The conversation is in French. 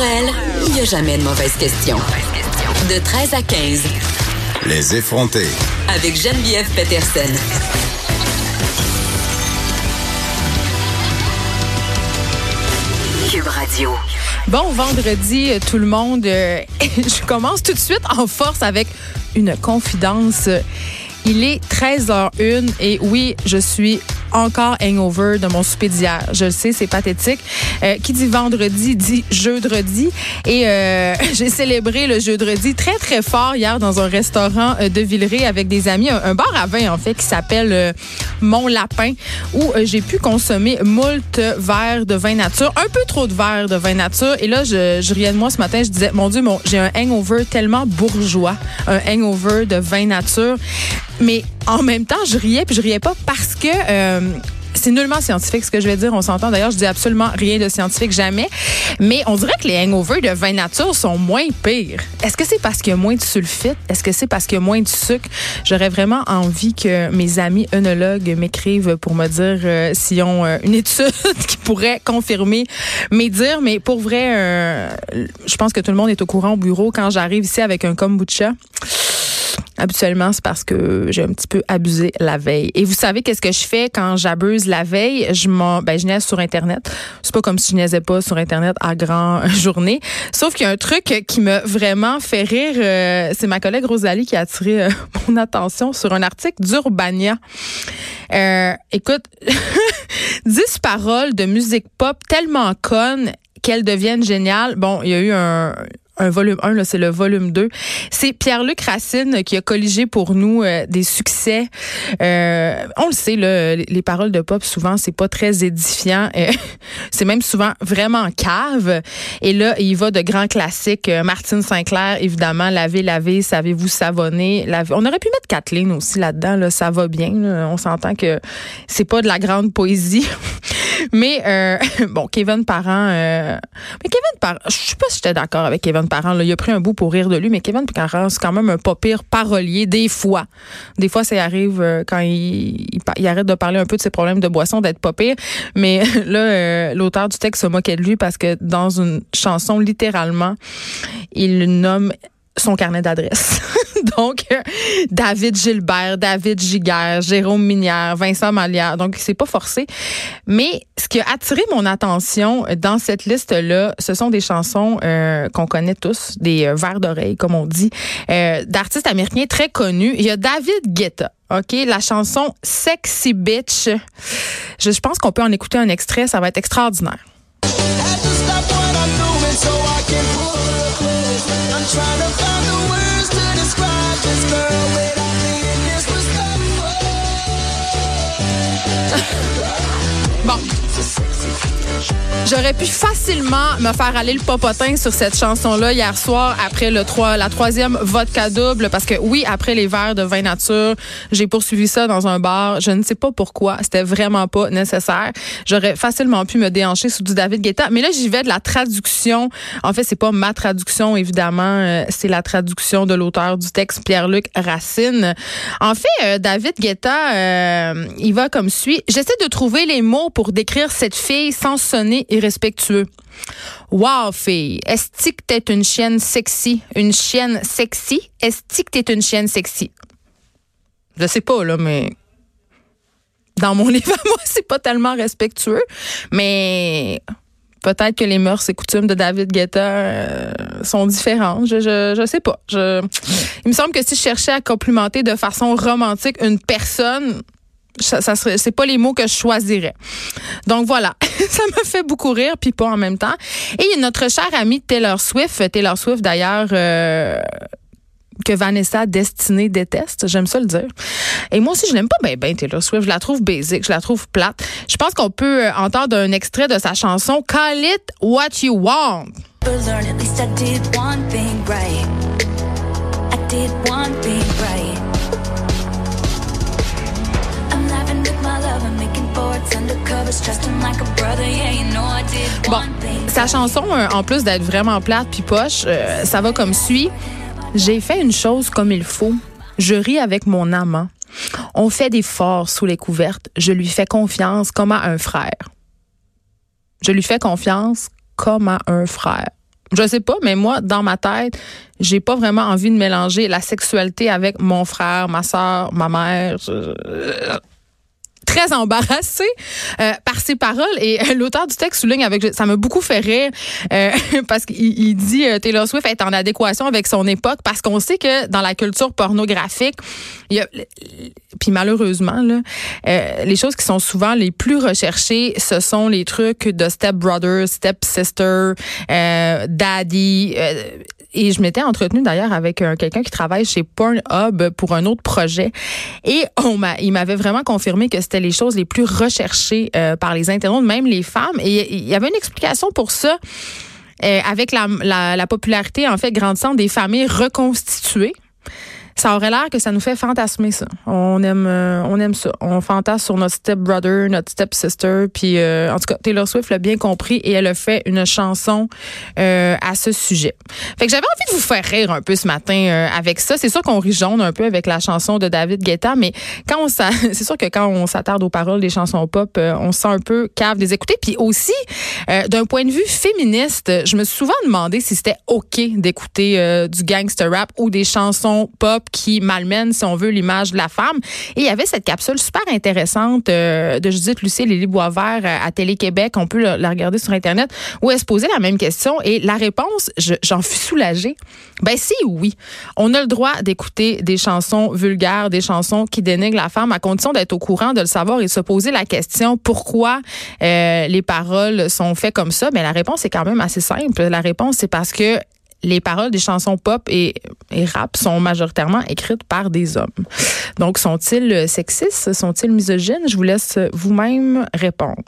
Pour elle, il n'y a jamais de mauvaise question. De 13 à 15. Les effronter. Avec Geneviève Peterson. Cube Radio. Bon vendredi, tout le monde. Euh, Je commence tout de suite en force avec une confidence. Il est 13h01 et oui, je suis encore hangover de mon souper d'hier. Je le sais, c'est pathétique. Euh, qui dit vendredi dit jeudi. Et euh, j'ai célébré le jeudi très, très fort hier dans un restaurant euh, de Villeray avec des amis. Un, bar à vin, en fait, qui s'appelle Mon Lapin, où j'ai pu consommer moult verres de vin nature. Un peu trop de verres de vin nature. Et là, je, je riais de moi ce matin. Je disais, mon Dieu, j'ai un hangover tellement bourgeois. Un hangover de vin nature. Mais en même temps, je riais, puis je riais pas parce que euh, c'est nullement scientifique ce que je vais dire. On s'entend. D'ailleurs, je dis absolument rien de scientifique, jamais. Mais on dirait que les hangovers de vin nature sont moins pires. Est-ce que c'est parce qu'il y a moins de sulfite? Est-ce que c'est parce qu'il y a moins de sucre? J'aurais vraiment envie que mes amis œnologues m'écrivent pour me dire euh, s'ils ont euh, une étude qui pourrait confirmer mes dires. Mais pour vrai, euh, je pense que tout le monde est au courant au bureau quand j'arrive ici avec un kombucha. Habituellement, c'est parce que j'ai un petit peu abusé la veille. Et vous savez qu'est-ce que je fais quand j'abuse la veille? Je m'en, ben, je niaise sur Internet. C'est pas comme si je niaisais pas sur Internet à grand journée. Sauf qu'il y a un truc qui m'a vraiment fait rire. Euh, c'est ma collègue Rosalie qui a attiré euh, mon attention sur un article d'Urbania. Euh, écoute, 10 paroles de musique pop tellement connes qu'elles deviennent géniales. Bon, il y a eu un, un volume 1, là, c'est le volume 2. C'est Pierre-Luc Racine qui a colligé pour nous euh, des succès. Euh, on le sait, là, les paroles de pop, souvent, c'est pas très édifiant. Euh, c'est même souvent vraiment cave. Et là, il va de grands classiques. Euh, Martine Sinclair, évidemment, Laver, laver, savez-vous savonner? On aurait pu mettre Kathleen aussi là-dedans. Là, ça va bien. là. On s'entend que c'est pas de la grande poésie. Mais euh, bon, Kevin Parent, euh, mais Kevin Parent, je sais pas si j'étais d'accord avec Kevin Parent. Là. Il a pris un bout pour rire de lui, mais Kevin Parent, c'est quand même un pas pire parolier des fois. Des fois, ça arrive euh, quand il, il, arrête de parler un peu de ses problèmes de boisson, d'être pas pire. Mais là, euh, l'auteur du texte se moquait de lui parce que dans une chanson, littéralement, il nomme son carnet d'adresse. Donc, David Gilbert, David Giguère, Jérôme Minière, Vincent Malière. Donc, c'est pas forcé. Mais ce qui a attiré mon attention dans cette liste-là, ce sont des chansons euh, qu'on connaît tous, des euh, vers d'oreille, comme on dit, euh, d'artistes américains très connus. Il y a David Guetta. OK, la chanson Sexy Bitch. Je, pense qu'on peut en écouter un extrait, ça va être extraordinaire. Bon. J'aurais pu facilement me faire aller le popotin sur cette chanson-là hier soir après le 3, la troisième vodka double parce que oui, après les verres de vin nature, j'ai poursuivi ça dans un bar. Je ne sais pas pourquoi. C'était vraiment pas nécessaire. J'aurais facilement pu me déhancher sous du David Guetta. Mais là, j'y vais de la traduction. En fait, c'est pas ma traduction, évidemment. Euh, c'est la traduction de l'auteur du texte, Pierre-Luc Racine. En fait, euh, David Guetta, euh, il va comme suit. J'essaie de trouver les mots pour décrire cette fille sans sonner irrespectueux. Wow, fille, est-ce que t'es une chienne sexy? Une chienne sexy? Est-ce que t'es une chienne sexy? Je sais pas, là, mais dans mon livre moi, c'est pas tellement respectueux, mais peut-être que les mœurs et coutumes de David Guetta euh, sont différentes. Je, je, je sais pas. Il me semble que si je cherchais à complimenter de façon romantique une personne, ça, ça c'est pas les mots que je choisirais. Donc voilà, ça me fait beaucoup rire, puis pas en même temps. Et notre chère amie Taylor Swift, Taylor Swift d'ailleurs. Euh, que Vanessa Destinée déteste, j'aime ça le dire. Et moi aussi, je l'aime pas bien ben Taylor Swift, je la trouve basic, je la trouve plate. Je pense qu'on peut euh, entendre un extrait de sa chanson Call It What You Want. Bon, sa chanson, euh, en plus d'être vraiment plate puis poche, euh, ça va comme suit. J'ai fait une chose comme il faut. Je ris avec mon amant. On fait des forts sous les couvertes. Je lui fais confiance comme à un frère. Je lui fais confiance comme à un frère. Je sais pas, mais moi, dans ma tête, j'ai pas vraiment envie de mélanger la sexualité avec mon frère, ma soeur, ma mère. Je- très embarrassée euh, par ces paroles. Et euh, l'auteur du texte souligne avec ça m'a beaucoup fait rire euh, parce qu'il il dit Taylor Swift est en adéquation avec son époque parce qu'on sait que dans la culture pornographique il y a puis malheureusement les choses qui sont souvent les plus recherchées ce sont les trucs de step brother step sister daddy et je m'étais entretenue d'ailleurs avec euh, quelqu'un qui travaille chez Pornhub pour un autre projet. Et on m'a, il m'avait vraiment confirmé que c'était les choses les plus recherchées euh, par les internautes, même les femmes. Et il y avait une explication pour ça. euh, avec la, la, la popularité en fait grandissante des familles reconstituées, ça aurait l'air que ça nous fait fantasmer ça. On aime, euh, on aime ça. On fantasme sur notre step brother, notre step sister. Puis euh, en tout cas, Taylor Swift l'a bien compris et elle a fait une chanson euh, à ce sujet. Fait que j'avais envie de vous faire rire un peu ce matin euh, avec ça. C'est sûr qu'on rit jaune un peu avec la chanson de David Guetta, mais quand on c'est sûr que quand on s'attarde aux paroles des chansons pop, euh, on se sent un peu cave de les écouter. Puis aussi, euh, d'un point de vue féministe, je me suis souvent demandé si c'était ok d'écouter du gangster rap ou des chansons pop qui malmènent, si on veut, l'image de la femme. Et il y avait cette capsule super intéressante euh, de Judith Lucie et Lily Boisvert euh, à Télé-Québec. On peut la, regarder sur Internet où elle se posait la même question. Et la réponse, je- j'en fus soulagée. Ben si oui, on a le droit d'écouter des chansons vulgaires, des chansons qui dénigrent la femme à condition d'être au courant, de le savoir et de se poser la question pourquoi euh, les paroles sont faites comme ça? Mais la réponse est quand même assez simple. La réponse c'est parce que les paroles des chansons pop et, rap sont majoritairement écrites par des hommes. Donc, sont-ils sexistes? Sont-ils misogynes? Je vous laisse vous-même répondre.